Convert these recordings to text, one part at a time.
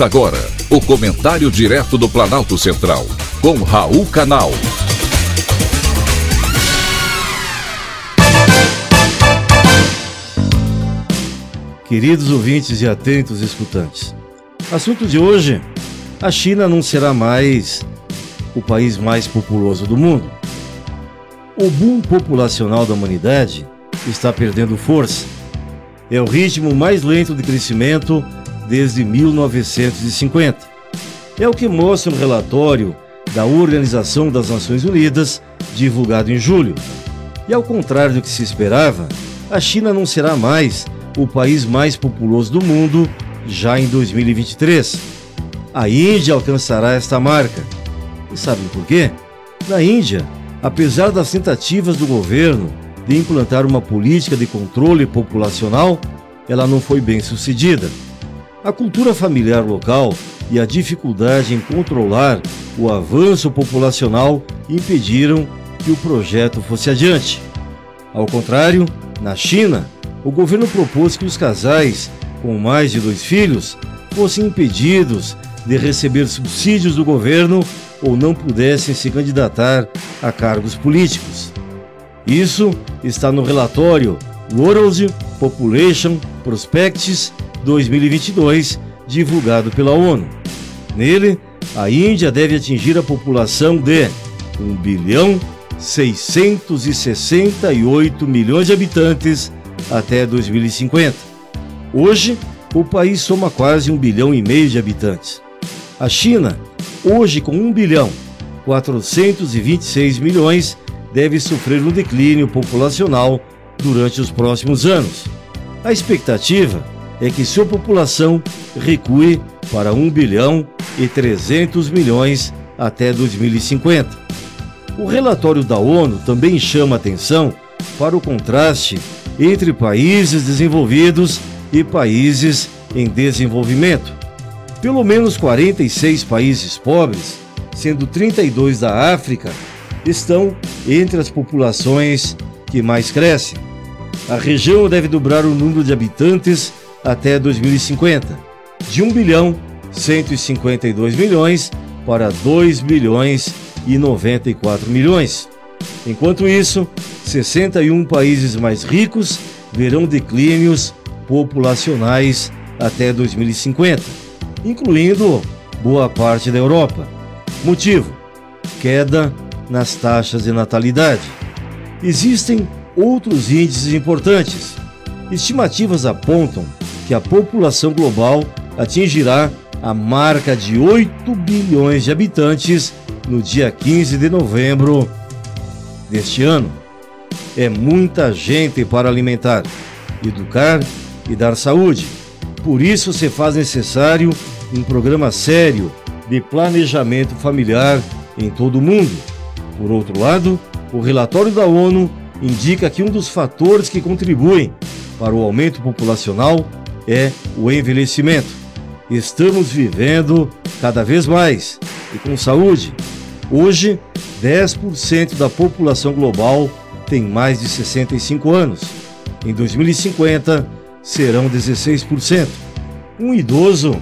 Agora o comentário direto do Planalto Central, com Raul Canal. Queridos ouvintes e atentos escutantes, assunto de hoje: a China não será mais o país mais populoso do mundo. O boom populacional da humanidade está perdendo força. É o ritmo mais lento de crescimento desde 1950. É o que mostra um relatório da Organização das Nações Unidas, divulgado em julho. E ao contrário do que se esperava, a China não será mais o país mais populoso do mundo já em 2023. A Índia alcançará esta marca. E sabem por quê? Na Índia, apesar das tentativas do governo de implantar uma política de controle populacional, ela não foi bem sucedida. A cultura familiar local e a dificuldade em controlar o avanço populacional impediram que o projeto fosse adiante. Ao contrário, na China, o governo propôs que os casais com mais de dois filhos fossem impedidos de receber subsídios do governo ou não pudessem se candidatar a cargos políticos. Isso está no relatório World Population Prospects 2022, divulgado pela ONU. Nele, a Índia deve atingir a população de 1 bilhão 668 milhões de habitantes até 2050. Hoje, o país soma quase um bilhão e meio de habitantes. A China, hoje com 1 bilhão 426 milhões, deve sofrer um declínio populacional durante os próximos anos. A expectativa é que sua população recue para 1 bilhão e 300 milhões até 2050. O relatório da ONU também chama atenção para o contraste entre países desenvolvidos e países em desenvolvimento. Pelo menos 46 países pobres, sendo 32 da África, estão entre as populações que mais crescem. A região deve dobrar o número de habitantes até 2050, de 1 bilhão 152 milhões para 2 bilhões e 94 milhões. Enquanto isso, 61 países mais ricos verão declínios populacionais até 2050, incluindo boa parte da Europa. Motivo: queda nas taxas de natalidade. Existem outros índices importantes. Estimativas apontam que a população global atingirá a marca de 8 bilhões de habitantes no dia 15 de novembro deste ano. É muita gente para alimentar, educar e dar saúde. Por isso se faz necessário um programa sério de planejamento familiar em todo o mundo. Por outro lado, o relatório da ONU indica que um dos fatores que contribuem para o aumento populacional é o envelhecimento. Estamos vivendo cada vez mais e com saúde. Hoje, 10% da população global tem mais de 65 anos. Em 2050, serão 16%. Um idoso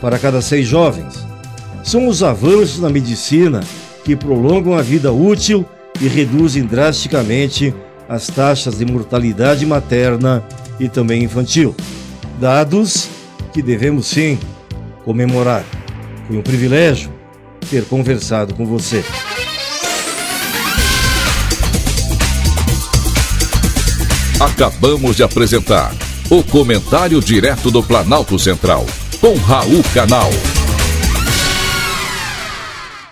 para cada seis jovens. São os avanços na medicina que prolongam a vida útil e reduzem drasticamente as taxas de mortalidade materna e também infantil. Dados que devemos sim comemorar. Foi um privilégio ter conversado com você. Acabamos de apresentar o Comentário Direto do Planalto Central, com Raul Canal.